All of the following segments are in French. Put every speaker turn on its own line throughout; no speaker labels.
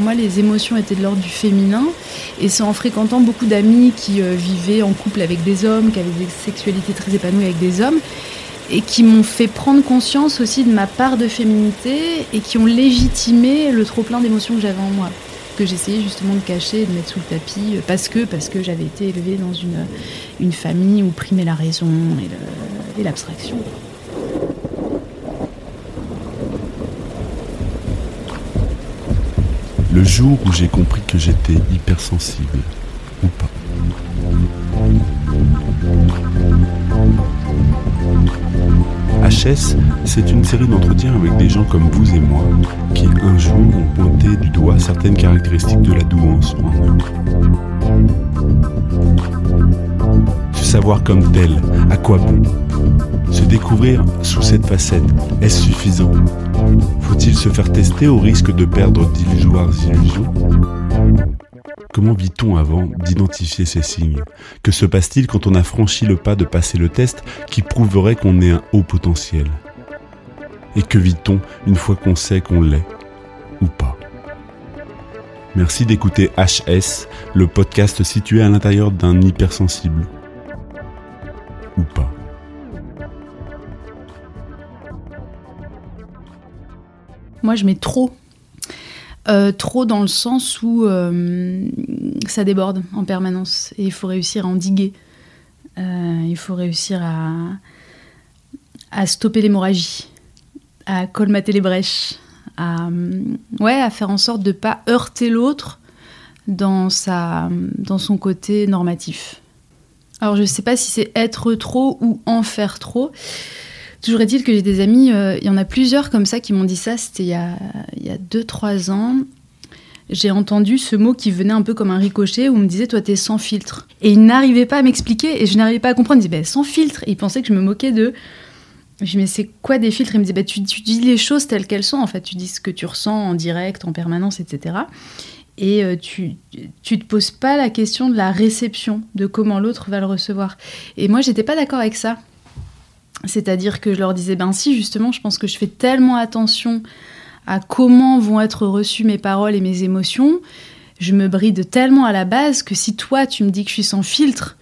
Pour moi, les émotions étaient de l'ordre du féminin. Et c'est en fréquentant beaucoup d'amis qui euh, vivaient en couple avec des hommes, qui avaient des sexualités très épanouies avec des hommes, et qui m'ont fait prendre conscience aussi de ma part de féminité et qui ont légitimé le trop plein d'émotions que j'avais en moi que j'essayais justement de cacher de mettre sous le tapis euh, parce que j'avais été élevée dans une famille où primait la raison et l'abstraction.
Le jour où j'ai compris que j'étais hypersensible, ou pas. HS, c'est une série d'entretiens avec des gens comme vous et moi, qui un jour ont pointé du doigt certaines caractéristiques de la douance en eux. Se savoir comme tel, à quoi bon Se découvrir sous cette facette, est-ce suffisant Faut-il se faire tester au risque de perdre d'illusoires illusions Comment vit-on avant d'identifier ces signes? Que se passe-t-il quand on a franchi le pas de passer le test qui prouverait qu'on est un haut potentiel? Et que vit-on une fois qu'on sait qu'on l'est Ou pas? Merci d'écouter HS, le podcast situé à l'intérieur d'un hypersensible. Ou pas.
Moi, je mets trop. Euh, trop dans le sens où euh, ça déborde en permanence et il faut réussir à endiguer. Euh, il faut réussir à, stopper l'hémorragie, à colmater les brèches, à, ouais, à faire en sorte de ne pas heurter l'autre dans, dans son côté normatif. Alors je ne sais pas si c'est être trop ou en faire trop. Toujours est-il que j'ai des amis, euh, il y en a plusieurs comme ça qui m'ont dit ça, c'était il y a 2-3 ans. J'ai entendu ce mot qui venait un peu comme un ricochet où on me disait Toi, t'es sans filtre. Et ils n'arrivaient pas à m'expliquer et je n'arrivais pas à comprendre. Ils disaient bah, Sans filtre. Et ils pensaient que je me moquais d'eux. Je dis Mais c'est quoi des filtres? Ils me disaient tu, tu, dis les choses telles qu'elles sont. En fait, tu dis ce que tu ressens en direct, en permanence, etc. Et euh, tu, tu te poses pas la question de la réception, de comment l'autre va le recevoir. Et moi, j'étais pas d'accord avec ça. C'est-à-dire que je leur disais, ben si, justement, je pense que je fais tellement attention à comment vont être reçues mes paroles et mes émotions, je me bride tellement à la base que si toi, tu me dis que je suis sans filtre,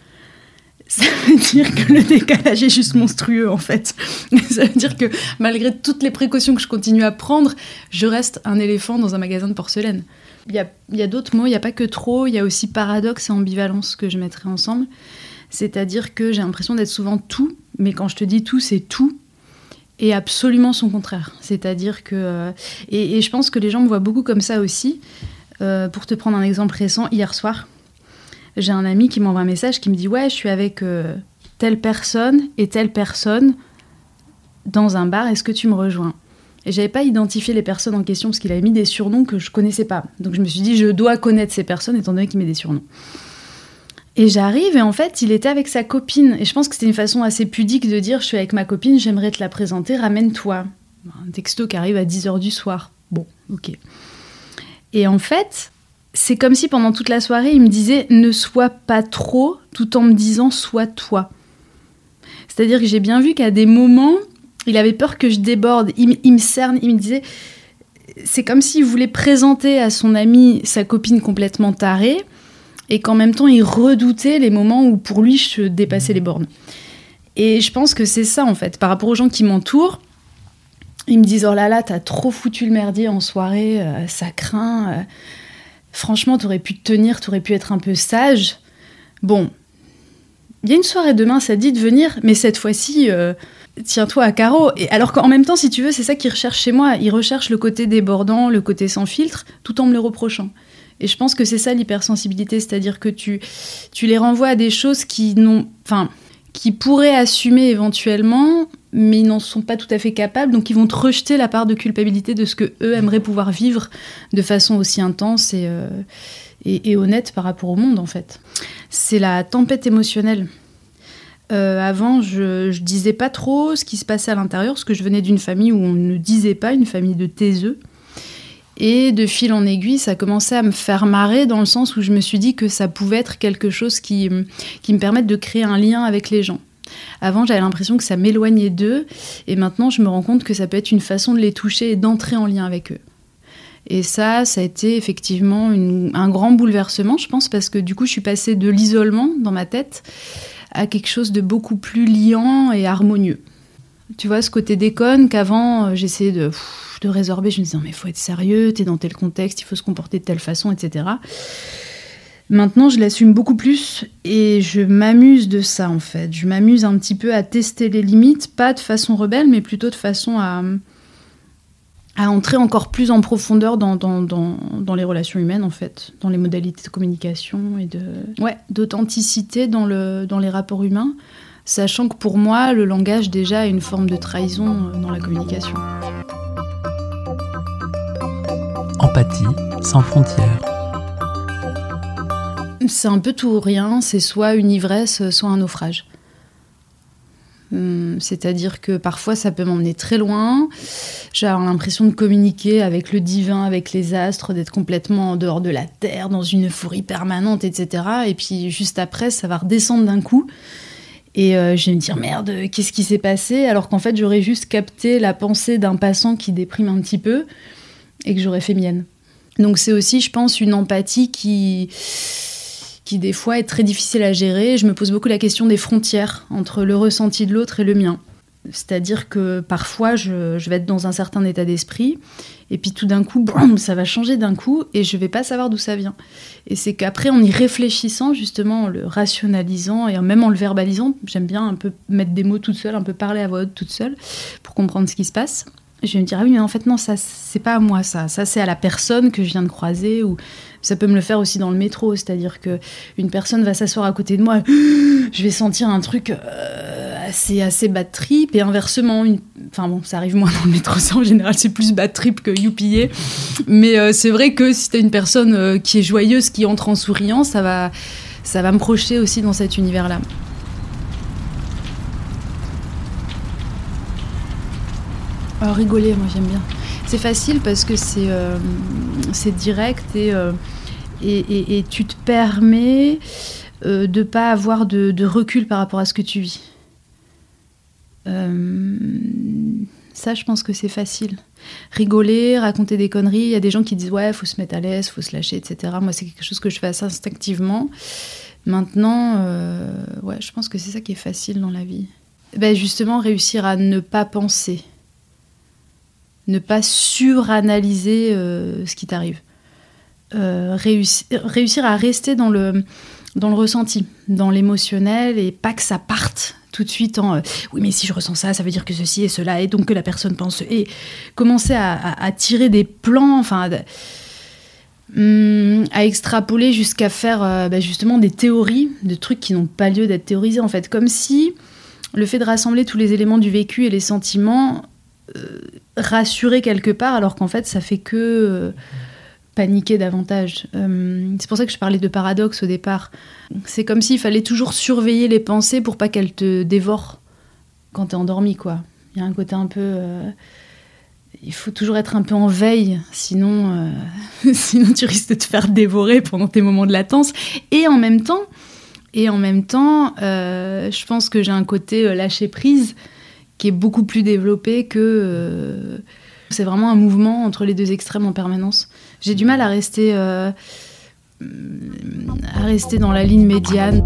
ça veut dire que le décalage est juste monstrueux en fait. Ça veut dire que malgré toutes les précautions que je continue à prendre, je reste un éléphant dans un magasin de porcelaine. Il y a, d'autres mots, il n'y a pas que trop, il y a aussi paradoxe et ambivalence que je mettrai ensemble. C'est-à-dire que j'ai l'impression d'être souvent tout, mais quand je te dis tout, c'est tout et absolument son contraire. C'est-à-dire que... Euh, et, je pense que les gens me voient beaucoup comme ça aussi. Euh, pour te prendre un exemple récent, hier soir, j'ai un ami qui m'envoie un message qui me dit Ouais, je suis avec euh, telle personne et telle personne dans un bar, est-ce que tu me rejoins? Et j'avais pas identifié les personnes en question parce qu'il avait mis des surnoms que je connaissais pas. Donc je me suis dit Je dois connaître ces personnes étant donné qu'il met des surnoms. Et j'arrive et en fait, il était avec sa copine. Et je pense que c'était une façon assez pudique de dire Je suis avec ma copine, j'aimerais te la présenter, ramène-toi. Un texto qui arrive à 10h du soir. Bon, ok. Et en fait, c'est comme si pendant toute la soirée, il me disait Ne sois pas trop, tout en me disant Sois toi. C'est-à-dire que j'ai bien vu qu'à des moments, il avait peur que je déborde. Il, il me cerne, il me disait C'est comme s'il voulait présenter à son ami sa copine complètement tarée et qu'en même temps il redoutait les moments où pour lui je dépassais les bornes. Et je pense que c'est ça en fait, par rapport aux gens qui m'entourent, ils me disent oh là là t'as trop foutu le merdier en soirée, euh, ça craint, euh, franchement t'aurais pu te tenir, t'aurais pu être un peu sage. Bon, il y a une soirée demain, ça dit de venir, mais cette fois-ci, euh, tiens-toi à carreau. Et alors qu'en même temps, si tu veux, c'est ça qu'ils recherchent chez moi. Ils recherchent le côté débordant, le côté sans filtre, tout en me le reprochant. Et je pense que c'est ça l'hypersensibilité, c'est-à-dire que tu, tu les renvoies à des choses qui n'ont, enfin, qui pourraient assumer éventuellement, mais ils n'en sont pas tout à fait capables, donc ils vont te rejeter la part de culpabilité de ce que eux aimeraient pouvoir vivre de façon aussi intense et, euh, et, honnête par rapport au monde en fait. C'est la tempête émotionnelle. avant, je, je disais pas trop ce qui se passait à l'intérieur, parce que je venais d'une famille où on ne disait pas, une famille de taiseux. Et de fil en aiguille, ça commençait à me faire marrer dans le sens où je me suis dit que ça pouvait être quelque chose qui, qui me permette de créer un lien avec les gens. Avant, j'avais l'impression que ça m'éloignait d'eux, et maintenant, je me rends compte que ça peut être une façon de les toucher et d'entrer en lien avec eux. Et ça, ça a été effectivement un grand bouleversement, je pense, parce que du coup, je suis passée de l'isolement dans ma tête à quelque chose de beaucoup plus liant et harmonieux. Tu vois, ce côté déconne qu'avant, euh, j'essayais de, résorber. Je me disais, mais il faut être sérieux, t'es dans tel contexte, il faut se comporter de telle façon, etc. Maintenant, je l'assume beaucoup plus et je m'amuse de ça, en fait. Je m'amuse un petit peu à tester les limites, pas de façon rebelle, mais plutôt de façon à, entrer encore plus en profondeur dans, les relations humaines, en fait, dans les modalités de communication et ouais, d'authenticité dans les rapports humains sachant que pour moi, le langage déjà a une forme de trahison euh, dans la communication.
Empathie sans frontières.
C'est un peu tout ou rien, c'est soit une ivresse, soit un naufrage. Hum, c'est-à-dire que parfois ça peut m'emmener très loin. J'ai l'impression de communiquer avec le divin, avec les astres, d'être complètement en dehors de la terre, dans une euphorie permanente, etc. Et puis juste après, ça va redescendre d'un coup. Et euh, je vais me dire merde, qu'est-ce qui s'est passé? Alors qu'en fait, j'aurais juste capté la pensée d'un passant qui déprime un petit peu et que j'aurais fait mienne. Donc c'est aussi, je pense, une empathie qui qui des fois est très difficile à gérer. Je me pose beaucoup la question des frontières entre le ressenti de l'autre et le mien. C'est-à-dire que parfois, je, vais être dans un certain état d'esprit, et puis tout d'un coup, ça va changer d'un coup, et je vais pas savoir d'où ça vient. Et c'est qu'après, en y réfléchissant, justement, en le rationalisant, et même en le verbalisant, j'aime bien un peu mettre des mots toute seule, un peu parler à voix haute toute seule, pour comprendre ce qui se passe. Je vais me dire, ah oui, mais en fait, non, ça, c'est pas à moi, ça. Ça, c'est à la personne que je viens de croiser, ou ça peut me le faire aussi dans le métro, c'est-à-dire que une personne va s'asseoir à côté de moi, je vais sentir un truc euh, assez assez bad trip et inversement, enfin bon, ça arrive moins dans le métro, en général c'est plus bad trip que youpier, mais euh, c'est vrai que si t'as une personne euh, qui est joyeuse, qui entre en souriant, ça va ça va me projeter aussi dans cet univers-là. Alors rigoler, moi j'aime bien. C'est facile parce que c'est euh, direct et, et, tu te permets de pas avoir de, recul par rapport à ce que tu vis. Euh, ça, je pense que c'est facile. Rigoler, raconter des conneries. Il y a des gens qui disent ouais, faut se mettre à l'aise, faut se lâcher, etc. Moi, c'est quelque chose que je fais assez instinctivement. Maintenant, ouais, je pense que c'est ça qui est facile dans la vie. Ben justement, réussir à ne pas penser ne pas suranalyser euh, ce qui t'arrive. Euh, réussir à rester dans le, dans le ressenti, dans l'émotionnel et pas que ça parte tout de suite en euh, oui mais si je ressens ça ça veut dire que ceci et cela et donc que la personne pense et commencer à, tirer des plans enfin hum, à extrapoler jusqu'à faire bah, justement des théories de trucs qui n'ont pas lieu d'être théorisés en fait. Comme si le fait de rassembler tous les éléments du vécu et les sentiments euh, rassurer quelque part, alors qu'en fait, ça fait que euh, paniquer davantage. Euh, c'est pour ça que je parlais de paradoxe au départ. C'est comme s'il fallait toujours surveiller les pensées pour pas qu'elles te dévorent quand t'es endormi, quoi. Il y a un côté un peu. il faut toujours être un peu en veille, sinon, sinon tu risques de te faire dévorer pendant tes moments de latence. Et en même temps, et en même temps, je pense que j'ai un côté lâcher prise qui est beaucoup plus développé que. Euh, c'est vraiment un mouvement entre les deux extrêmes en permanence. J'ai du mal à rester, euh, à rester dans la ligne médiane.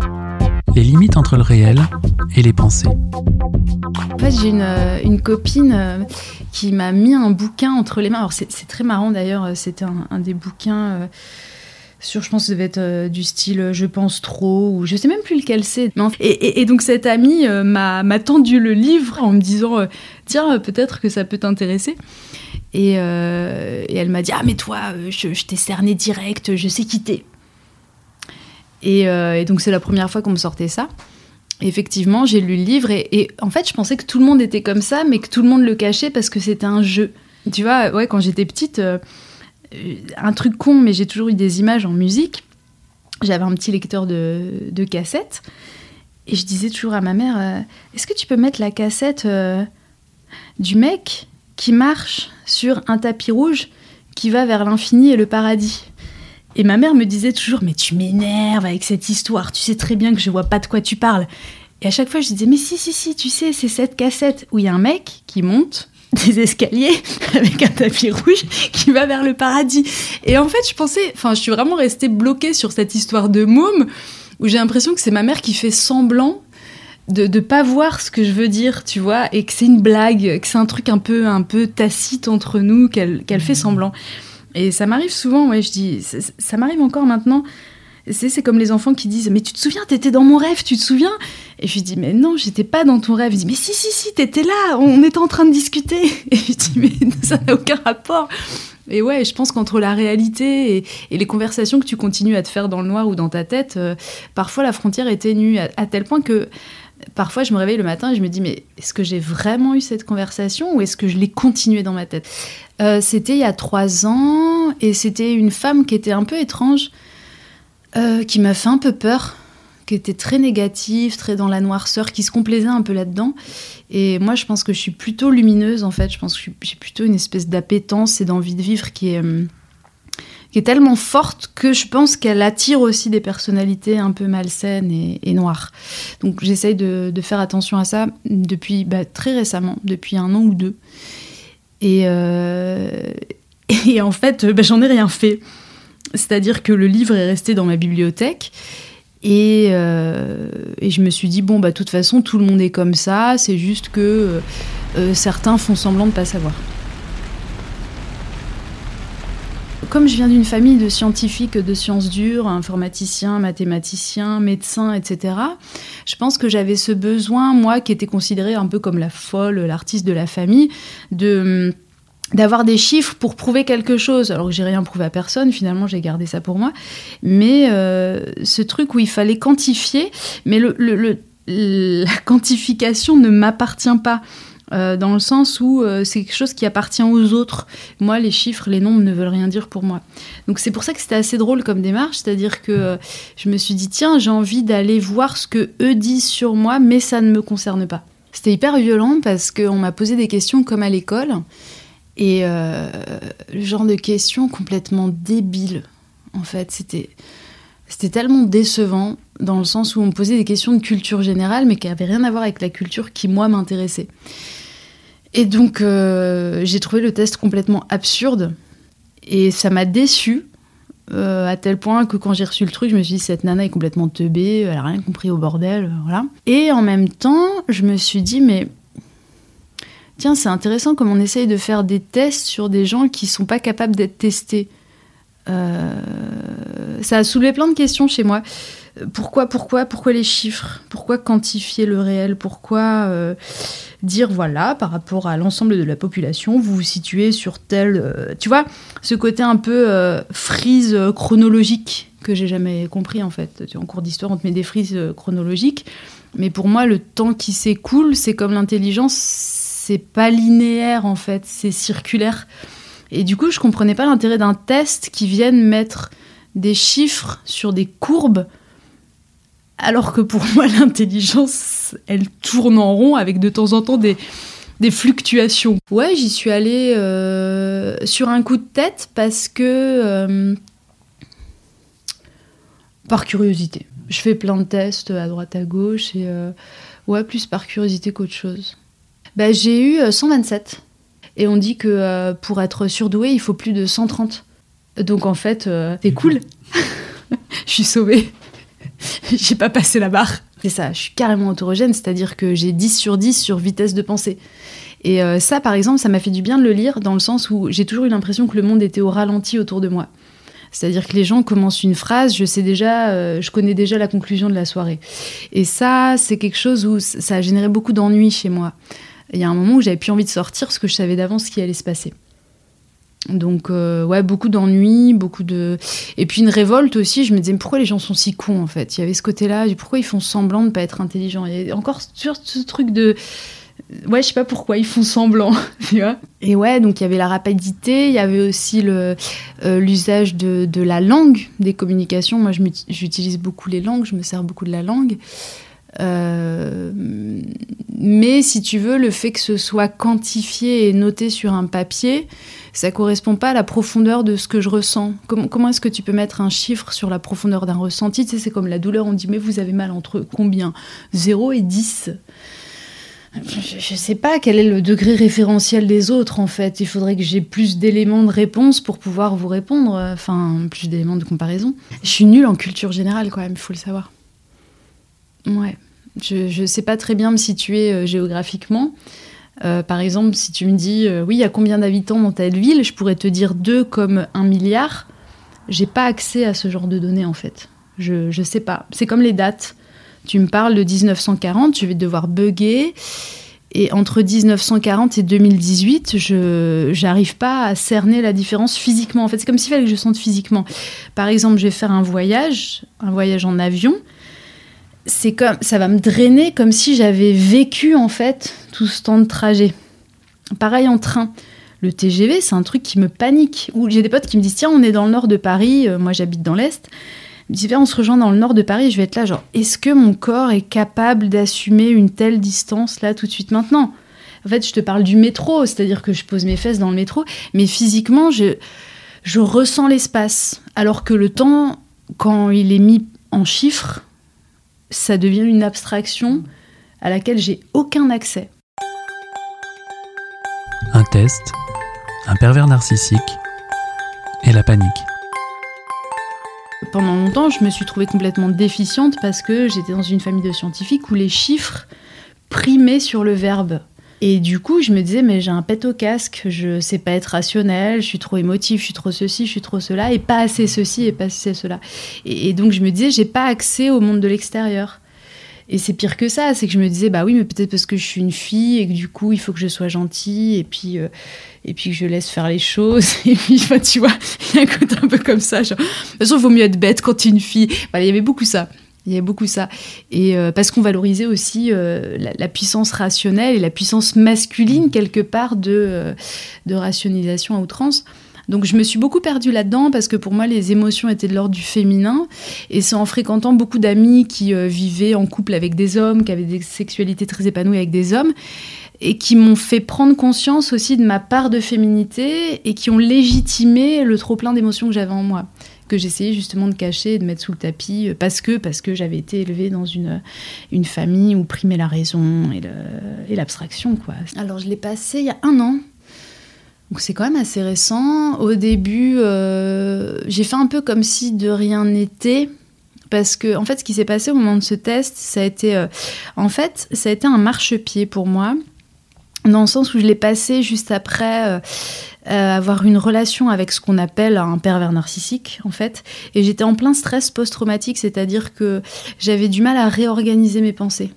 Les limites entre le réel et les pensées.
En fait, j'ai une, euh, une, copine qui m'a mis un bouquin entre les mains. Alors, c'est très marrant d'ailleurs, c'était un, un, des bouquins sur, je pense, ça devait être euh, du style euh, je pense trop, ou je sais même plus lequel c'est. Et, et, donc cette amie euh, m'a tendu le livre en me disant tiens, peut-être que ça peut t'intéresser. Et, elle m'a dit ah, mais toi, je, t'ai cerné direct, je sais quitter. Et, et donc c'est la première fois qu'on me sortait ça. effectivement, j'ai lu le livre et, en fait, je pensais que tout le monde était comme ça, mais que tout le monde le cachait parce que c'était un jeu. Tu vois, ouais, quand j'étais petite euh, un truc con, mais j'ai toujours eu des images en musique. J'avais un petit lecteur de, cassettes. Et je disais toujours à ma mère, euh, est-ce que tu peux mettre la cassette euh, du mec? Qui marche sur un tapis rouge qui va vers l'infini et le paradis Et ma mère me disait toujours, mais tu m'énerves avec cette histoire, tu sais très bien que je vois pas de quoi tu parles. Et à chaque fois, je disais, mais si, si, si, tu sais, c'est cette cassette où il y a un mec qui monte des escaliers avec un tapis rouge qui va vers le paradis. Et en fait, je pensais, enfin, je suis vraiment restée bloquée sur cette histoire de môme où j'ai l'impression que c'est ma mère qui fait semblant de ne pas voir ce que je veux dire, tu vois, et que c'est une blague, que c'est un truc un peu, un peu tacite entre nous, qu'elle fait semblant. Et ça m'arrive souvent, ouais, je dis, ça, ça m'arrive encore maintenant. C'est comme les enfants qui disent Mais tu te souviens, t'étais dans mon rêve, tu te souviens? Et je lui dis Mais non, j'étais pas dans ton rêve. Il dit Mais si, si, si, t'étais là, on était en train de discuter. Et je dis Mais ça n'a aucun rapport. Et ouais, je pense qu'entre la réalité et, les conversations que tu continues à te faire dans le noir ou dans ta tête, euh, parfois la frontière est ténue, à, tel point que parfois je me réveille le matin et je me dis mais est-ce que j'ai vraiment eu cette conversation ou est-ce que je l'ai continuée dans ma tête euh, C'était il y a trois ans et c'était une femme qui était un peu étrange, euh, qui m'a fait un peu peur qui était très négative, très dans la noirceur, qui se complaisait un peu là-dedans. Et moi, je pense que je suis plutôt lumineuse, en fait. Je pense que j'ai plutôt une espèce d'appétence et d'envie de vivre qui est, euh, qui est tellement forte que je pense qu'elle attire aussi des personnalités un peu malsaines et, noires. Donc j'essaye de, faire attention à ça depuis bah, très récemment, depuis un an ou deux. Et, euh, et en fait, bah, j'en ai rien fait. C'est-à-dire que le livre est resté dans ma bibliothèque euh, et, je me suis dit, bon, bah, toute façon, tout le monde est comme ça, c'est juste que euh, euh, certains font semblant de ne pas savoir. Comme je viens d'une famille de scientifiques de sciences dures, informaticiens, mathématiciens, médecins, etc., je pense que j'avais ce besoin, moi qui étais considérée un peu comme la folle, l'artiste de la famille, de d'avoir des chiffres pour prouver quelque chose, alors que j'ai rien prouvé à personne, finalement j'ai gardé ça pour moi, mais euh, ce truc où il fallait quantifier, mais la quantification ne m'appartient pas. Euh, dans le sens où euh, c'est quelque chose qui appartient aux autres. Moi, les chiffres, les nombres ne veulent rien dire pour moi. Donc c'est pour ça que c'était assez drôle comme démarche, c'est-à-dire que je me suis dit, tiens, j'ai envie d'aller voir ce que eux disent sur moi, mais ça ne me concerne pas. C'était hyper violent parce qu'on m'a posé des questions comme à l'école. Et euh, le genre de questions complètement débiles, en fait, c'était c'était tellement décevant dans le sens où on me posait des questions de culture générale, mais qui n'avaient rien à voir avec la culture qui moi m'intéressait. Et donc euh, j'ai trouvé le test complètement absurde et ça m'a déçu euh, à tel point que quand j'ai reçu le truc, je me suis dit cette nana est complètement teubée, elle a rien compris au bordel, voilà. Et en même temps, je me suis dit mais tiens, c'est intéressant comme on essaye de faire des tests sur des gens qui sont pas capables d'être testés. Euh, ça a soulevé plein de questions chez moi. Pourquoi, pourquoi, pourquoi les chiffres? Pourquoi quantifier le réel? Pourquoi euh, dire voilà par rapport à l'ensemble de la population, vous vous situez sur tel, euh, tu vois, ce côté un peu frise chronologique que j'ai jamais compris en fait. En cours d'histoire, on te met des frises chronologiques, mais pour moi, le temps qui s'écoule, c'est comme l'intelligence c'est pas linéaire en fait, c'est circulaire. Et du coup, je comprenais pas l'intérêt d'un test qui vienne mettre des chiffres sur des courbes, alors que pour moi, l'intelligence, elle tourne en rond avec de temps en temps des, fluctuations. Ouais, j'y suis allée euh, sur un coup de tête parce que. Euh, par curiosité. Je fais plein de tests à droite à gauche et. Euh, ouais, plus par curiosité qu'autre chose. Bah, j'ai eu 127. Euh, Et on dit que euh, pour être surdoué, il faut plus de 130. Donc en fait, euh, c'est cool. je suis sauvée. j'ai pas passé la barre. C'est ça, je suis carrément autorogène, c'est-à-dire que j'ai 10 sur 10 sur vitesse de pensée. Et ça, par exemple, ça m'a fait du bien de le lire dans le sens où j'ai toujours eu l'impression que le monde était au ralenti autour de moi. C'est-à-dire que les gens commencent une phrase, je sais déjà, je connais déjà la conclusion de la soirée. Et ça, c'est quelque chose où ça a généré beaucoup d'ennuis chez moi il y a un moment où j'avais plus envie de sortir parce que je savais d'avance ce qui allait se passer. Donc euh, ouais, beaucoup d'ennuis, beaucoup de et puis une révolte aussi. Je me disais mais pourquoi les gens sont si cons en fait? Il y avait ce côté-là, pourquoi ils font semblant de pas être intelligents? Il y a encore sur ce truc de ouais, je sais pas pourquoi ils font semblant, tu vois? Et ouais, donc il y avait la rapidité, il y avait aussi euh, l'usage de, de, la langue, des communications. Moi, j'utilise beaucoup les langues, je me sers beaucoup de la langue. Euh, mais si tu veux, le fait que ce soit quantifié et noté sur un papier, ça correspond pas à la profondeur de ce que je ressens. Comment, est-ce que tu peux mettre un chiffre sur la profondeur d'un ressenti? Tu sais, c'est comme la douleur, on dit mais vous avez mal entre combien? 0 et 10 je ne sais pas quel est le degré référentiel des autres en fait. Il faudrait que j'ai plus d'éléments de réponse pour pouvoir vous répondre, enfin plus d'éléments de comparaison. Je suis nulle en culture générale quand même, il faut le savoir. Ouais, je ne sais pas très bien me situer euh, géographiquement. Euh, par exemple, si tu me dis euh, oui, il y a combien d'habitants dans telle ville, je pourrais te dire deux comme un milliard. J'ai pas accès à ce genre de données en fait. Je ne sais pas. C'est comme les dates. Tu me parles de 1940, je vais devoir bugger. Et entre 1940 et 2018, je n'arrive pas à cerner la différence physiquement. En fait, c'est comme s'il fallait que je sente physiquement. Par exemple, je vais faire un voyage, un voyage en avion. C'est comme ça va me drainer comme si j'avais vécu en fait tout ce temps de trajet. Pareil en train. Le TGV, c'est un truc qui me panique. Ou j'ai des potes qui me disent tiens, on est dans le nord de Paris, euh, moi j'habite dans l'est on se rejoint dans le nord de Paris, je vais être là, genre, est-ce que mon corps est capable d'assumer une telle distance là tout de suite maintenant? En fait, je te parle du métro, c'est-à-dire que je pose mes fesses dans le métro, mais physiquement, je, je ressens l'espace. Alors que le temps, quand il est mis en chiffres, ça devient une abstraction à laquelle j'ai aucun accès.
Un test, un pervers narcissique et la panique
pendant longtemps, je me suis trouvée complètement déficiente parce que j'étais dans une famille de scientifiques où les chiffres primaient sur le verbe. Et du coup, je me disais, mais j'ai un pet au casque, je sais pas être rationnel, je suis trop émotif, je suis trop ceci, je suis trop cela, et pas assez ceci et pas assez cela. Et, donc, je me disais, j'ai pas accès au monde de l'extérieur. Et c'est pire que ça, c'est que je me disais, bah oui, mais peut-être parce que je suis une fille et que du coup, il faut que je sois gentille et puis, euh, et puis que je laisse faire les choses. Et puis, tu vois, il y a un côté un peu comme ça. Genre, de toute façon, il vaut mieux être bête quand tu es une fille. il y avait beaucoup ça. Il y avait beaucoup ça. Et euh, parce qu'on valorisait aussi euh, la, puissance rationnelle et la puissance masculine, quelque part, de, de rationalisation à outrance. Donc je me suis beaucoup perdue là-dedans parce que pour moi les émotions étaient de l'ordre du féminin et c'est en fréquentant beaucoup d'amis qui euh, vivaient en couple avec des hommes, qui avaient des sexualités très épanouies avec des hommes et qui m'ont fait prendre conscience aussi de ma part de féminité et qui ont légitimé le trop plein d'émotions que j'avais en moi que j'essayais justement de cacher et de mettre sous le tapis euh, parce que parce que j'avais été élevée dans une une famille où primait la raison et l'abstraction quoi. Alors je l'ai passé il y a un an donc c'est quand même assez récent. Au début, euh, j'ai fait un peu comme si de rien n'était. Parce que, en fait, ce qui s'est passé au moment de ce test, ça a été. Euh, en fait, ça a été un marchepied pour moi. Dans le sens où je l'ai passé juste après euh, avoir une relation avec ce qu'on appelle un pervers narcissique, en fait. Et j'étais en plein stress post-traumatique, c'est-à-dire que j'avais du mal à réorganiser mes pensées.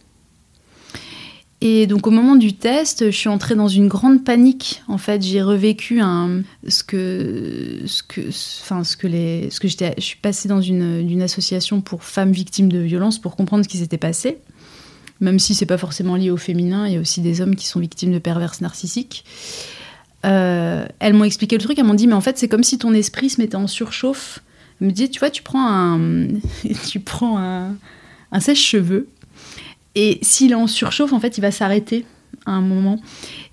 Et donc au moment du test, je suis entrée dans une grande panique. En fait, j'ai revécu un, ce que, ce que, enfin ce que les, ce que j'étais, je suis passée dans une, une, association pour femmes victimes de violences pour comprendre ce qui s'était passé. Même si c'est pas forcément lié au féminin, il y a aussi des hommes qui sont victimes de perverses narcissiques. Euh, elles m'ont expliqué le truc, elles m'ont dit mais en fait c'est comme si ton esprit se mettait en surchauffe. Elles me disaient tu vois tu prends un, tu prends un, sèche-cheveux et s'il est en surchauffe, en fait, il va s'arrêter à un moment.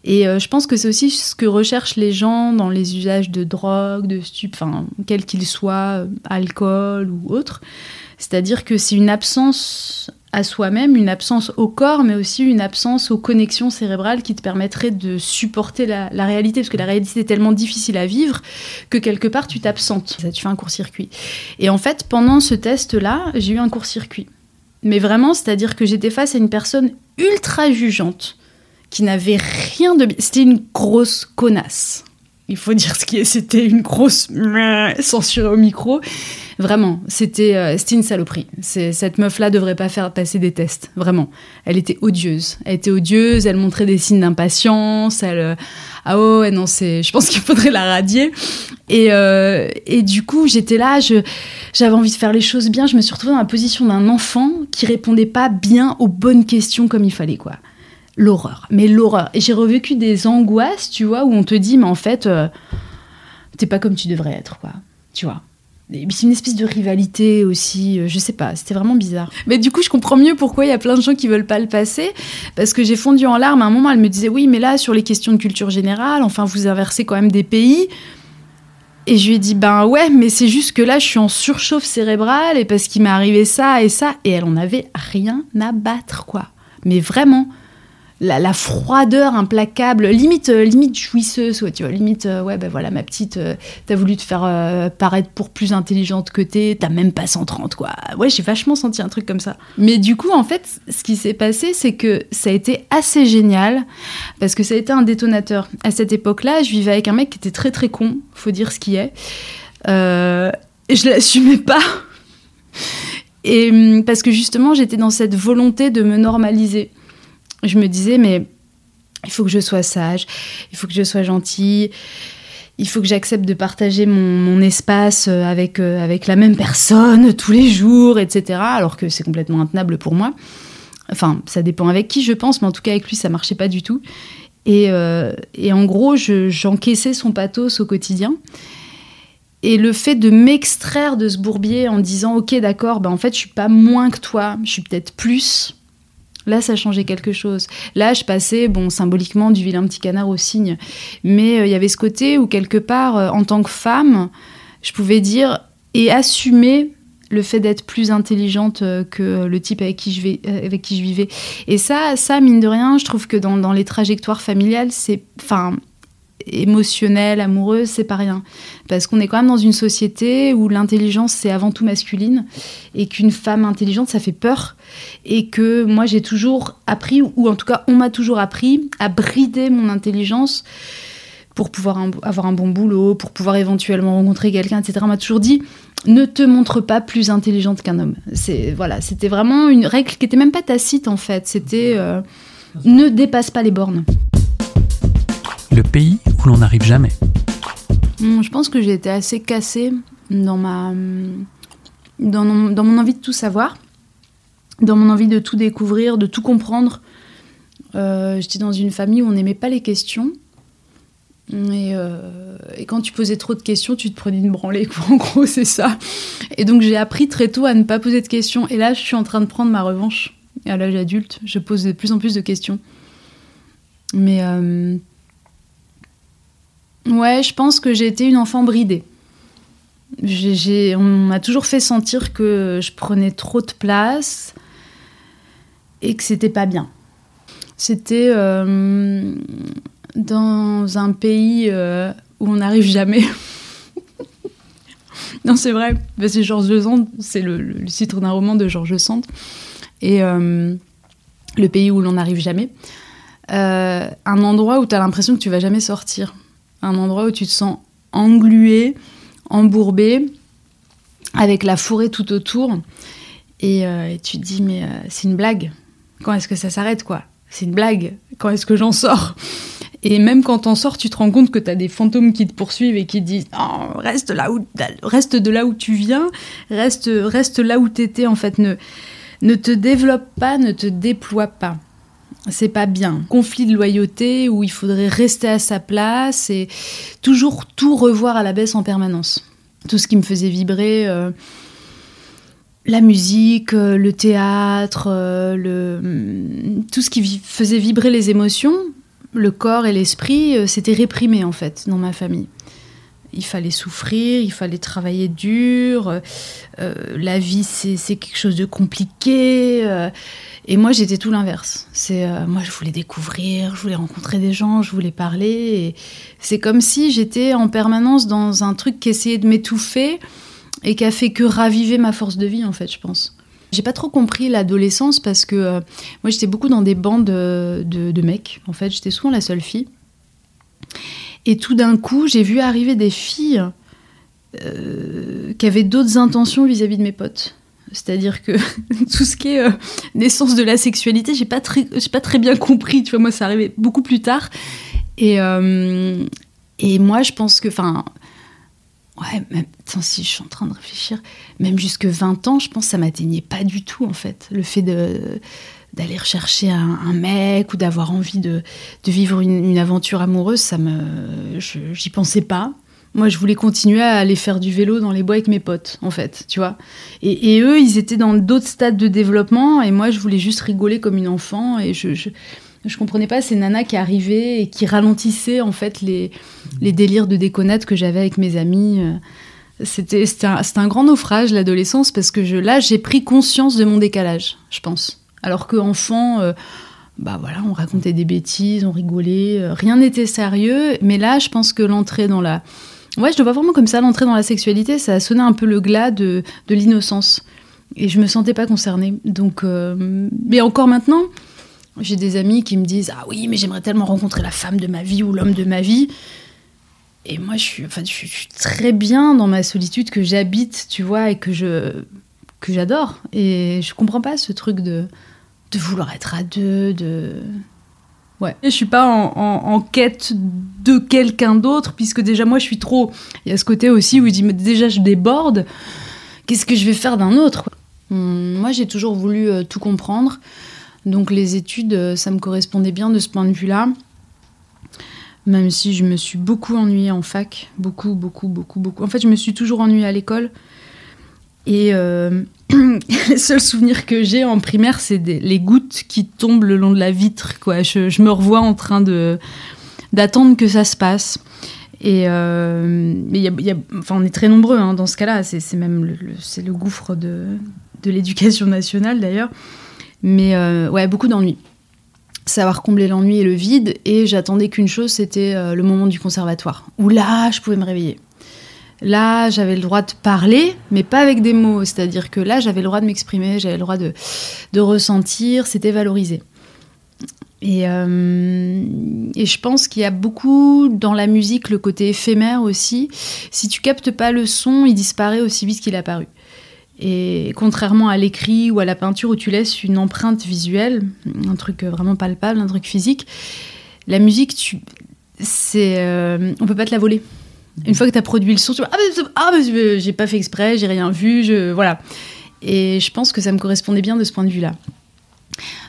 Et euh, je pense que c'est aussi ce que recherchent les gens dans les usages de drogue, de stupes, enfin, quel qu'il soit, euh, alcool ou autre. C'est-à-dire que c'est une absence à soi-même, une absence au corps, mais aussi une absence aux connexions cérébrales qui te permettrait de supporter la, la réalité, parce que la réalité est tellement difficile à vivre que quelque part tu t'absentes. Tu fais un court-circuit. Et en fait, pendant ce test-là, j'ai eu un court-circuit. Mais vraiment, c'est-à-dire que j'étais face à une personne ultra jugeante, qui n'avait rien de... C'était une grosse connasse. Il faut dire ce qui est, c'était une grosse censurée au micro. Vraiment, c'était euh, une saloperie. Cette meuf-là devrait pas faire passer des tests, vraiment. Elle était odieuse. Elle était odieuse, elle montrait des signes d'impatience, elle... Euh, ah ouais, non. Je pense qu'il faudrait la radier. Et, euh, et du coup, j'étais là, j'avais envie de faire les choses bien. Je me suis retrouvée dans la position d'un enfant qui répondait pas bien aux bonnes questions comme il fallait, quoi. L'horreur, mais l'horreur. Et j'ai revécu des angoisses, tu vois, où on te dit, mais en fait, t'es pas comme tu devrais être, quoi. Tu vois c'est une espèce de rivalité aussi, euh, je sais pas, c'était vraiment bizarre. Mais du coup, je comprends mieux pourquoi il y a plein de gens qui veulent pas le passer, parce que j'ai fondu en larmes à un moment, elle me disait oui, mais là, sur les questions de culture générale, enfin, vous inversez quand même des pays. Et je lui ai dit, ben ouais, mais c'est juste que là, je suis en surchauffe cérébrale et parce qu'il m'est arrivé ça et ça. Et elle en avait rien à battre, quoi. Mais vraiment la, froideur implacable, limite, euh, limite jouisseuse, tu vois, limite, euh, ouais, ben voilà, ma petite, euh, t'as voulu te faire paraître pour plus intelligente que t'es, t'as même pas 130, quoi. Ouais, j'ai vachement senti un truc comme ça. Mais du coup, en fait, ce qui s'est passé, c'est que ça a été assez génial, parce que ça a été un détonateur. À cette époque-là, je vivais avec un mec qui était très très con, faut dire ce qui est. et je l'assumais pas. Et parce que justement, j'étais dans cette volonté de me normaliser je me disais, mais il faut que je sois sage, il faut que je sois gentille, il faut que j'accepte de partager mon, espace euh, avec, euh, avec la même personne tous les jours, etc. Alors que c'est complètement intenable pour moi. Enfin, ça dépend avec qui, je pense, mais en tout cas avec lui, ça marchait pas du tout. Et, euh, en gros, j'encaissais son pathos au quotidien. Et le fait de m'extraire de ce bourbier en disant, ok, d'accord, ben en fait, je suis pas moins que toi, je suis peut-être plus Là, ça changeait quelque chose. Là, je passais, bon, symboliquement, du vilain petit canard au cygne. Mais euh, il y avait ce côté où, quelque part, euh, en tant que femme, je pouvais dire et assumer le fait d'être plus intelligente euh, que le type avec qui je, vais, avec qui je vivais. Et ça, ça, mine de rien, je trouve que dans, dans les trajectoires familiales, c'est. Enfin, émotionnelle, amoureuse, c'est pas rien. Parce qu'on est quand même dans une société où l'intelligence, c'est avant tout masculine, et qu'une femme intelligente, ça fait peur. Et que moi, j'ai toujours appris, ou en tout cas, on m'a toujours appris à brider mon intelligence pour pouvoir avoir un bon boulot, pour pouvoir éventuellement rencontrer quelqu'un, etc. On m'a toujours dit, ne te montre pas plus intelligente qu'un homme. C'est voilà, c'était vraiment une règle qui était même pas tacite en fait. C'était euh, ne dépasse pas les bornes
le pays où l'on n'arrive jamais.
Hmm, je pense que j'ai été assez cassée dans, ma, dans, mon, envie de tout savoir, dans mon envie de tout découvrir, de tout comprendre. Euh, j'étais dans une famille où on n'aimait pas les questions. Et, euh, et, quand tu posais trop de questions, tu te prenais une branlée. En gros, c'est ça. Et donc, j'ai appris très tôt à ne pas poser de questions. Et là, je suis en train de prendre ma revanche. à l'âge adulte, je pose de plus en plus de questions. Mais euh, Ouais, je pense que j'ai été une enfant bridée. on m'a toujours fait sentir que je prenais trop de place et que c'était pas bien. C'était euh, dans un pays euh, où on n'arrive jamais. non, c'est vrai. C'est Georges Sand, c'est le, titre d'un roman de Georges Sand. Et euh, le pays où l'on n'arrive jamais. un endroit où tu as l'impression que tu vas jamais sortir un endroit où tu te sens englué, embourbé, avec la forêt tout autour. Et, euh, tu te dis, mais euh, c'est une blague. Quand est-ce que ça s'arrête, quoi? C'est une blague. Quand est-ce que j'en sors? Et même quand t'en sors, tu te rends compte que t'as des fantômes qui te poursuivent et qui te disent où reste de là où tu viens, reste reste là où t'étais en fait, ne ne te développe pas, ne te déploie pas c'est pas bien. Conflit de loyauté où il faudrait rester à sa place et toujours tout revoir à la baisse en permanence. Tout ce qui me faisait vibrer, euh, la musique, euh, le théâtre, euh, le, mm, tout ce qui faisait vibrer les émotions, le corps et l'esprit, c'était réprimé en fait dans ma famille. Il fallait souffrir, il fallait travailler dur, la vie c'est quelque chose de compliqué et moi, j'étais tout l'inverse. C'est euh, moi, je voulais découvrir, je voulais rencontrer des gens, je voulais parler. C'est comme si j'étais en permanence dans un truc qui essayait de m'étouffer et qui a fait que raviver ma force de vie, en fait, je pense. J'ai pas trop compris l'adolescence parce que euh, moi, j'étais beaucoup dans des bandes de, de, mecs. En fait, j'étais souvent la seule fille. Et tout d'un coup, j'ai vu arriver des filles euh, qui avaient d'autres intentions vis à -vis de mes potes. C'est-à-dire que tout ce qui est euh, naissance de la sexualité, j'ai pas très, pas très bien compris. Tu vois, moi, ça arrivait beaucoup plus tard. Et, euh, et moi, je pense que, enfin, ouais, même, si je suis en train de réfléchir, même jusque 20 ans, je pense que ça m'atteignait pas du tout, en fait. Le fait de d'aller rechercher un, mec ou d'avoir envie de, de vivre une, aventure amoureuse, ça me, j'y pensais pas. Moi, je voulais continuer à aller faire du vélo dans les bois avec mes potes, en fait, tu vois. Et, eux, ils étaient dans d'autres stades de développement, et moi, je voulais juste rigoler comme une enfant, et je, je, comprenais pas ces nanas qui arrivaient et qui ralentissaient, en fait, les, les délires de déconnade que j'avais avec mes amis. C'était un, un, grand naufrage, l'adolescence, parce que je, là, j'ai pris conscience de mon décalage, je pense. Alors qu'enfant, euh, bah voilà, on racontait des bêtises, on rigolait, euh, rien n'était sérieux. Mais là, je pense que l'entrée dans la Ouais, je le vois vraiment comme ça, l'entrée dans la sexualité, ça a sonné un peu le glas de, de l'innocence. Et je me sentais pas concernée. Donc, euh, mais encore maintenant, j'ai des amis qui me disent Ah oui, mais j'aimerais tellement rencontrer la femme de ma vie ou l'homme de ma vie. Et moi, je suis, enfin, je suis très bien dans ma solitude que j'habite, tu vois, et que je que j'adore. Et je comprends pas ce truc de, de vouloir être à deux, de Ouais. Et je suis pas en, quête de quelqu'un d'autre, puisque déjà moi je suis trop. Il y a ce côté aussi où il dit mais déjà je déborde, qu'est-ce que je vais faire d'un autre? Hum, Moi j'ai toujours voulu euh, tout comprendre, donc les études euh, ça me correspondait bien de ce point de vue-là. Même si je me suis beaucoup ennuyée en fac, beaucoup, beaucoup, beaucoup, beaucoup. En fait, je me suis toujours ennuyée à l'école. Et euh, les seuls souvenirs que j'ai en primaire, c'est les gouttes qui tombent le long de la vitre. Quoi. Je, me revois en train d'attendre que ça se passe. Et euh, y a, enfin, on est très nombreux hein, dans ce cas-là. C'est même le, le gouffre de, de l'éducation nationale d'ailleurs. Mais euh, ouais, beaucoup d'ennuis. Savoir combler l'ennui et le vide. Et j'attendais qu'une chose, c'était euh, le moment du conservatoire. Où là, je pouvais me réveiller. Là, j'avais le droit de parler, mais pas avec des mots. C'est-à-dire que là, j'avais le droit de m'exprimer, j'avais le droit de, ressentir, c'était valorisé. Et, euh, et, je pense qu'il y a beaucoup dans la musique le côté éphémère aussi. Si tu captes pas le son, il disparaît aussi vite qu'il a apparu. Et contrairement à l'écrit ou à la peinture où tu laisses une empreinte visuelle, un truc vraiment palpable, un truc physique, la musique, tu, c'est, euh, on peut pas te la voler. Une fois que tu as produit le son, tu vois, ah, mais, ah, j'ai pas fait exprès, j'ai rien vu, je, voilà. Et je pense que ça me correspondait bien de ce point de vue-là.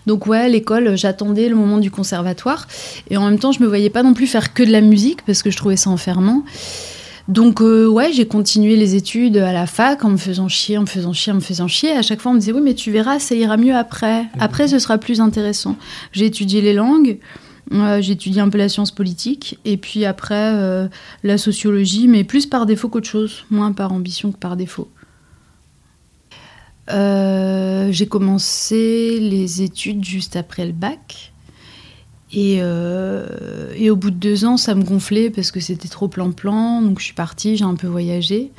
Donc ouais, l'école, j'attendais le moment du conservatoire. Et en même temps, je me voyais pas non plus faire que de la musique, parce que je trouvais ça enfermant. Donc euh, ouais, j'ai continué les études à la fac en me faisant chier, en me faisant chier, en me faisant chier. À chaque fois, on me disait oui, mais tu verras, ça ira mieux après. Après, ce sera plus intéressant. J'ai étudié les langues. J'ai étudié un peu la science politique et puis après euh, la sociologie, mais plus par défaut qu'autre chose, moins par ambition que par défaut. Euh, j'ai commencé les études juste après le bac. Et, euh, et, au bout de deux ans, ça me gonflait parce que c'était trop plan-plan. Donc je suis partie, j'ai un peu voyagé.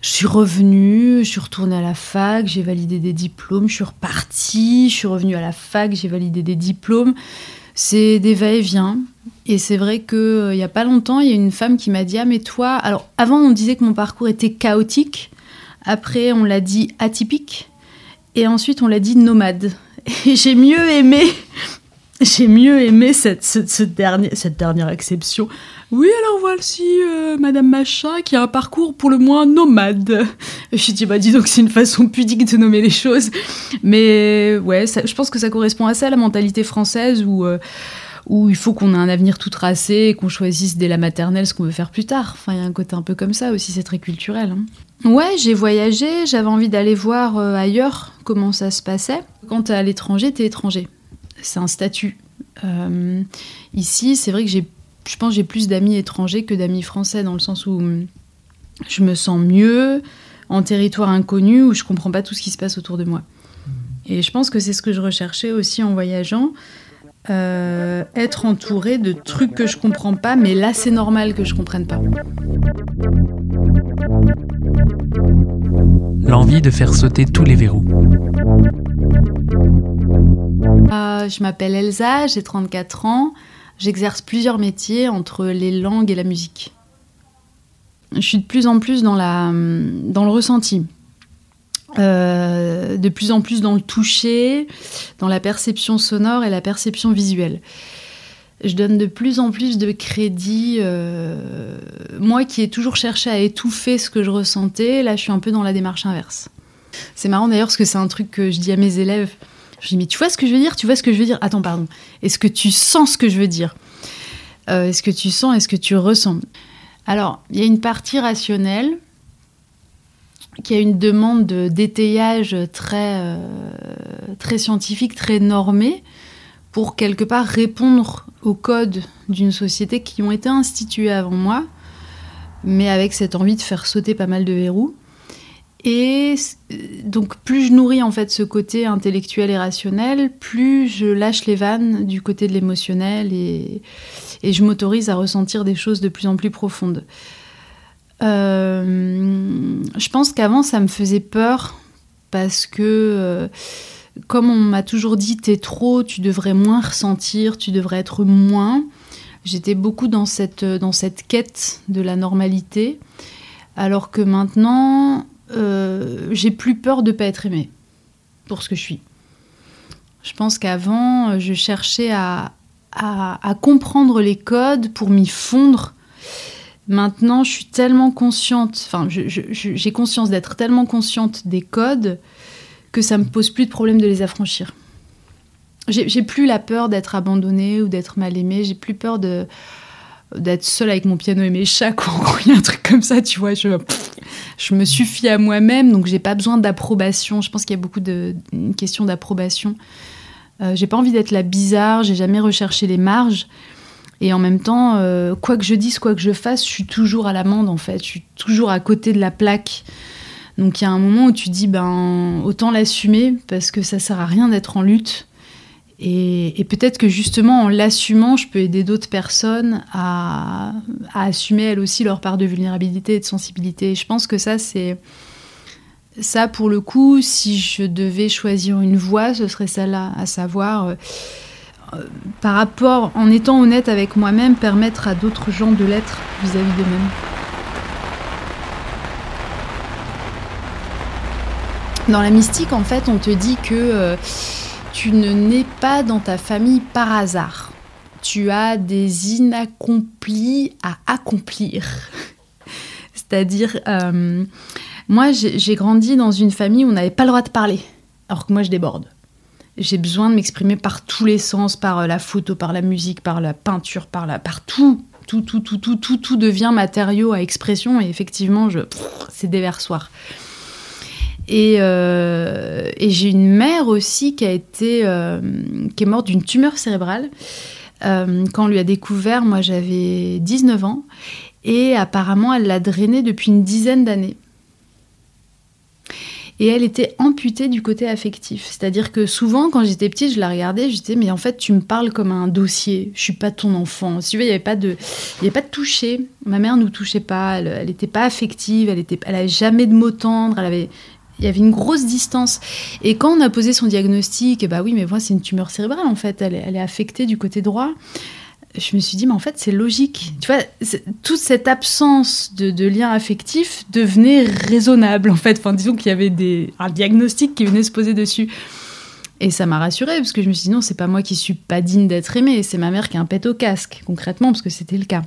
Je suis revenue, je suis retournée à la fac, j'ai validé des diplômes, je suis repartie, je suis revenue à la fac, j'ai validé des diplômes c'est des va-et-vient. Et c'est vrai qu'il euh, n'y a pas longtemps, il y a une femme qui m'a dit Ah, mais toi. Alors, avant, on disait que mon parcours était chaotique. Après, on l'a dit atypique. Et ensuite, on l'a dit nomade. Et j'ai mieux aimé. J'ai mieux aimé cette, cette, dernière, cette dernière exception. Oui, alors voici euh, Madame Machin qui a un parcours pour le moins nomade. Je dit, bah dis donc, c'est une façon pudique de nommer les choses. Mais ouais, je pense que ça correspond assez à la mentalité française où, euh, où il faut qu'on ait un avenir tout tracé et qu'on choisisse dès la maternelle ce qu'on veut faire plus tard. Enfin, il y a un côté un peu comme ça aussi, c'est très culturel. Hein. Ouais, j'ai voyagé, j'avais envie d'aller voir euh, ailleurs comment ça se passait. Quand t'es à l'étranger, t'es étranger. C'est un statut. ici, c'est vrai que j'ai je pense que j'ai plus d'amis étrangers que d'amis français, dans le sens où hum, je me sens mieux en territoire inconnu, où je comprends pas tout ce qui se passe autour de moi. Mmh. Et je pense que c'est ce que je recherchais aussi en voyageant. Euh, être entouré de trucs que je comprends pas, mais là c'est normal que je comprenne pas.
L'envie de faire sauter tous les verrous.
Euh, je m'appelle Elsa, j'ai 34 ans j'exerce plusieurs métiers entre les langues et la musique. Je suis de plus en plus dans, la, dans le ressenti, euh, de plus en plus dans le toucher, dans la perception sonore et la perception visuelle. Je donne de plus en plus de crédit. Euh, moi qui ai toujours cherché à étouffer ce que je ressentais, là je suis un peu dans la démarche inverse. C'est marrant d'ailleurs parce que c'est un truc que je dis à mes élèves je dis, mais tu vois ce que je veux dire? Tu vois ce que je veux dire? Attends, pardon. Est-ce que tu sens ce que je veux dire? Euh, Est-ce que tu sens Est-ce que tu ressens? Alors, il y a une partie rationnelle qui a une demande d'étayage très, euh, très scientifique, très normé, pour quelque part répondre aux codes d'une société qui ont été institués avant moi, mais avec cette envie de faire sauter pas mal de verrous. Et donc plus je nourris en fait ce côté intellectuel et rationnel, plus je lâche les vannes du côté de l'émotionnel et, et, je m'autorise à ressentir des choses de plus en plus profondes. Euh, je pense qu'avant ça me faisait peur parce que euh, comme on m'a toujours dit t'es trop, tu devrais moins ressentir, tu devrais être moins, j'étais beaucoup dans cette, dans cette quête de la normalité. Alors que maintenant, euh, j'ai plus peur de pas être aimée pour ce que je suis. Je pense qu'avant, je cherchais à, à, comprendre les codes pour m'y fondre. Maintenant, je suis tellement consciente, enfin, j'ai conscience d'être tellement consciente des codes que ça me pose plus de problème de les affranchir. J'ai plus la peur d'être abandonnée ou d'être mal aimée. J'ai plus peur d'être seule avec mon piano et mes chats a un truc comme ça, tu vois. Je, je me suffis à moi-même, donc j'ai pas besoin d'approbation. Je pense qu'il y a beaucoup de une question d'approbation. Euh, j'ai pas envie d'être la bizarre, j'ai jamais recherché les marges. Et en même temps, euh, quoi que je dise, quoi que je fasse, je suis toujours à l'amende en fait. Je suis toujours à côté de la plaque. Donc il y a un moment où tu dis, ben, autant l'assumer parce que ça sert à rien d'être en lutte. Et, peut-être que justement en l'assumant, je peux aider d'autres personnes à, assumer elles aussi leur part de vulnérabilité et de sensibilité. Je pense que ça, c'est. Ça, pour le coup, si je devais choisir une voie, ce serait celle-là, à savoir, euh, euh, par rapport, en étant honnête avec moi-même, permettre à d'autres gens de l'être vis-à-vis d'eux-mêmes. Dans la mystique, en fait, on te dit que. Euh, tu ne nais pas dans ta famille par hasard. Tu as des inaccomplis à accomplir. C'est-à-dire, euh, moi, j'ai grandi dans une famille où on n'avait pas le droit de parler, alors que moi, je déborde. J'ai besoin de m'exprimer par tous les sens, par euh, la photo, par la musique, par la peinture, par, la, par tout. Tout, tout, tout, tout, tout, tout devient matériau à expression et effectivement, je, c'est déversoir. Euh, et, j'ai une mère aussi qui a été, euh, qui est morte d'une tumeur cérébrale. Euh, quand on lui a découvert, moi j'avais 19 ans, et apparemment elle l'a drainée depuis une dizaine d'années. Et elle était amputée du côté affectif. C'est-à-dire que souvent, quand j'étais petite, je la regardais, je disais, mais en fait, tu me parles comme un dossier. Je suis pas ton enfant. Il n'y avait pas de, avait pas de toucher. Ma mère ne nous touchait pas. Elle n'était pas affective. Elle était, elle jamais de mots tendres. Elle avait il y avait une grosse distance. Et quand on a posé son diagnostic, bah oui, mais moi, c'est une tumeur cérébrale, en fait, elle, est affectée du côté droit. Je me suis dit, mais en fait, c'est logique. Tu vois, toute cette absence de, lien affectif devenait raisonnable, en fait. Enfin, disons qu'il y avait des, un diagnostic qui venait se poser dessus. Et ça m'a rassurée, parce que je me suis dit, non, c'est pas moi qui suis pas digne d'être aimée, c'est ma mère qui a un pet au casque, concrètement, parce que c'était le cas.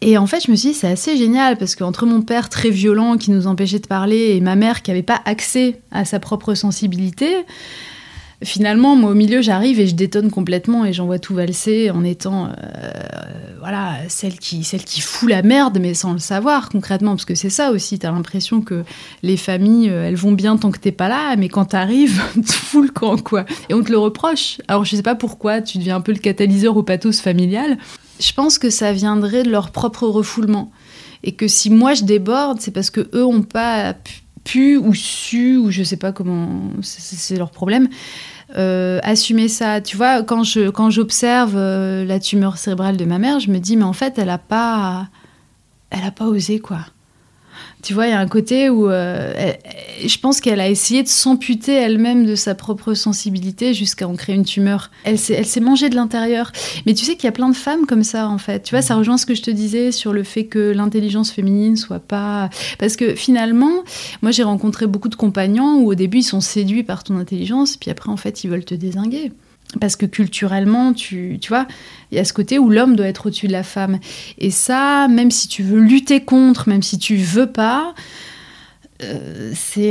Et en fait, je me suis dit, c'est assez génial parce qu'entre mon père très violent qui nous empêchait de parler et ma mère qui n'avait pas accès à sa propre sensibilité, finalement, moi au milieu, j'arrive et je détonne complètement et j'envoie tout valser en étant, euh, voilà, celle qui, celle qui fout la merde, mais sans le savoir concrètement, parce que c'est ça aussi. T'as l'impression que les familles, euh, elles vont bien tant que t'es pas là, mais quand t'arrives, tu fous le camp, quoi. Et on te le reproche. Alors je sais pas pourquoi, tu deviens un peu le catalyseur au pathos familial je pense que ça viendrait de leur propre refoulement. Et que si moi je déborde, c'est parce que eux pas pu ou su, ou je sais pas comment, c'est leur problème, euh, assumer ça. Tu vois, quand quand j'observe euh, la tumeur cérébrale de ma mère, je me dis mais en fait elle a pas, pas osé quoi. Tu vois, il y a un côté où euh, je pense qu'elle a essayé de s'amputer elle-même de sa propre sensibilité jusqu'à en créer une tumeur. Elle s'est mangée de l'intérieur. Mais tu sais qu'il y a plein de femmes comme ça, en fait. Tu vois, ça rejoint ce que je te disais sur le fait que l'intelligence féminine soit pas. Parce que finalement, moi j'ai rencontré beaucoup de compagnons où au début ils sont séduits par ton intelligence, puis après en fait ils veulent te désinguer parce que culturellement, tu, tu vois, il y a ce côté où l'homme doit être au-dessus de la femme. Et ça, même si tu veux lutter contre, même si tu veux pas, euh, c'est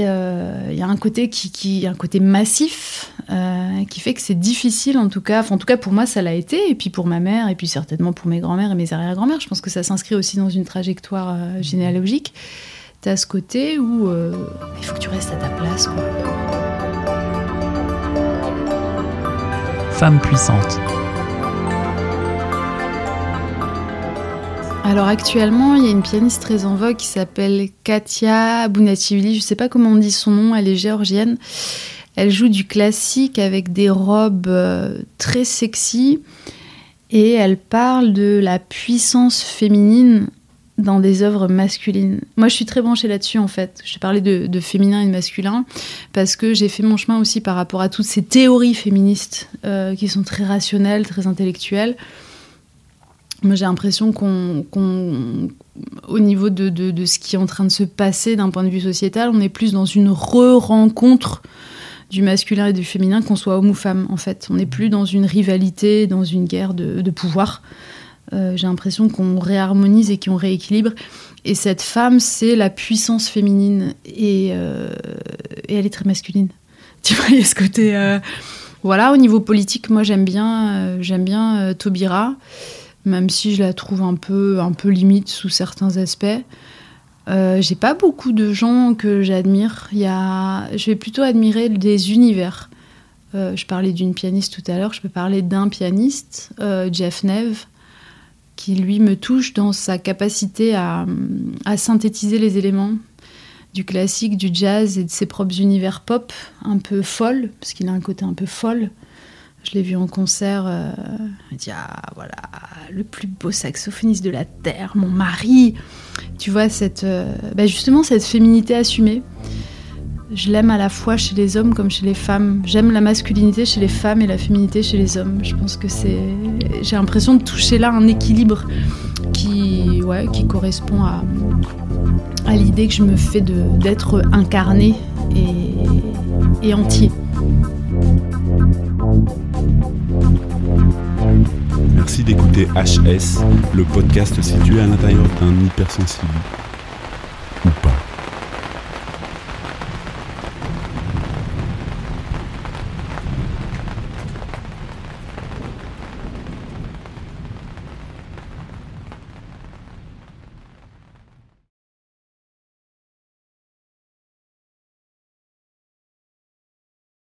il y a un côté qui, qui un côté massif qui fait que c'est difficile en tout cas en tout cas pour moi ça l'a été et puis pour ma mère et puis certainement pour mes grands-mères et mes arrière-grands-mères je pense que ça s'inscrit aussi dans une trajectoire généalogique t'as ce côté où il faut que tu restes à ta place quoi.
Femme puissante
Alors actuellement, il y a une pianiste très en vogue qui s'appelle Katia Bounachivili. Je ne sais pas comment on dit son nom, elle est géorgienne. Elle joue du classique avec des robes euh, très sexy et elle parle de la puissance féminine dans des œuvres masculines. Moi, je suis très branchée là-dessus, en fait. Je parlais de, de féminin et de masculin parce que j'ai fait mon chemin aussi par rapport à toutes ces théories féministes euh, qui sont très rationnelles, très intellectuelles. Moi, j'ai l'impression qu'on, au niveau de, de, ce qui est en train de se passer d'un point de vue sociétal, on est plus dans une re-rencontre du masculin et du féminin, qu'on soit homme ou femme, en fait. On n'est plus dans une rivalité, dans une guerre de, de pouvoir. Euh, j'ai l'impression qu'on réharmonise et qu'on rééquilibre. Et cette femme, c'est la puissance féminine. Et, euh, elle est très masculine. Tu vois, il y a ce côté... Euh, voilà, au niveau politique, moi, j'aime bien, j'aime bien Taubira même si je la trouve un peu, un peu limite sous certains aspects. J'ai pas beaucoup de gens que j'admire. A... Je vais plutôt admirer des univers. Je parlais d'une pianiste tout à l'heure, je peux parler d'un pianiste, Jeff Neve, qui lui me touche dans sa capacité à, à, synthétiser les éléments du classique, du jazz et de ses propres univers pop, un peu folle, parce qu'il a un côté un peu folle. Je l'ai vu en concert. Euh, il dit Ah, voilà, le plus beau saxophoniste de la Terre, mon mari. Tu vois, cette, euh, bah, justement, cette féminité assumée. Je l'aime à la fois chez les hommes comme chez les femmes. J'aime la masculinité chez les femmes et la féminité chez les hommes. Je pense que c'est. J'ai l'impression de toucher là un équilibre qui, correspond à, l'idée que je me fais d'être incarné et entier.
Merci d'écouter HS, le podcast situé à l'intérieur d'un hypersensible.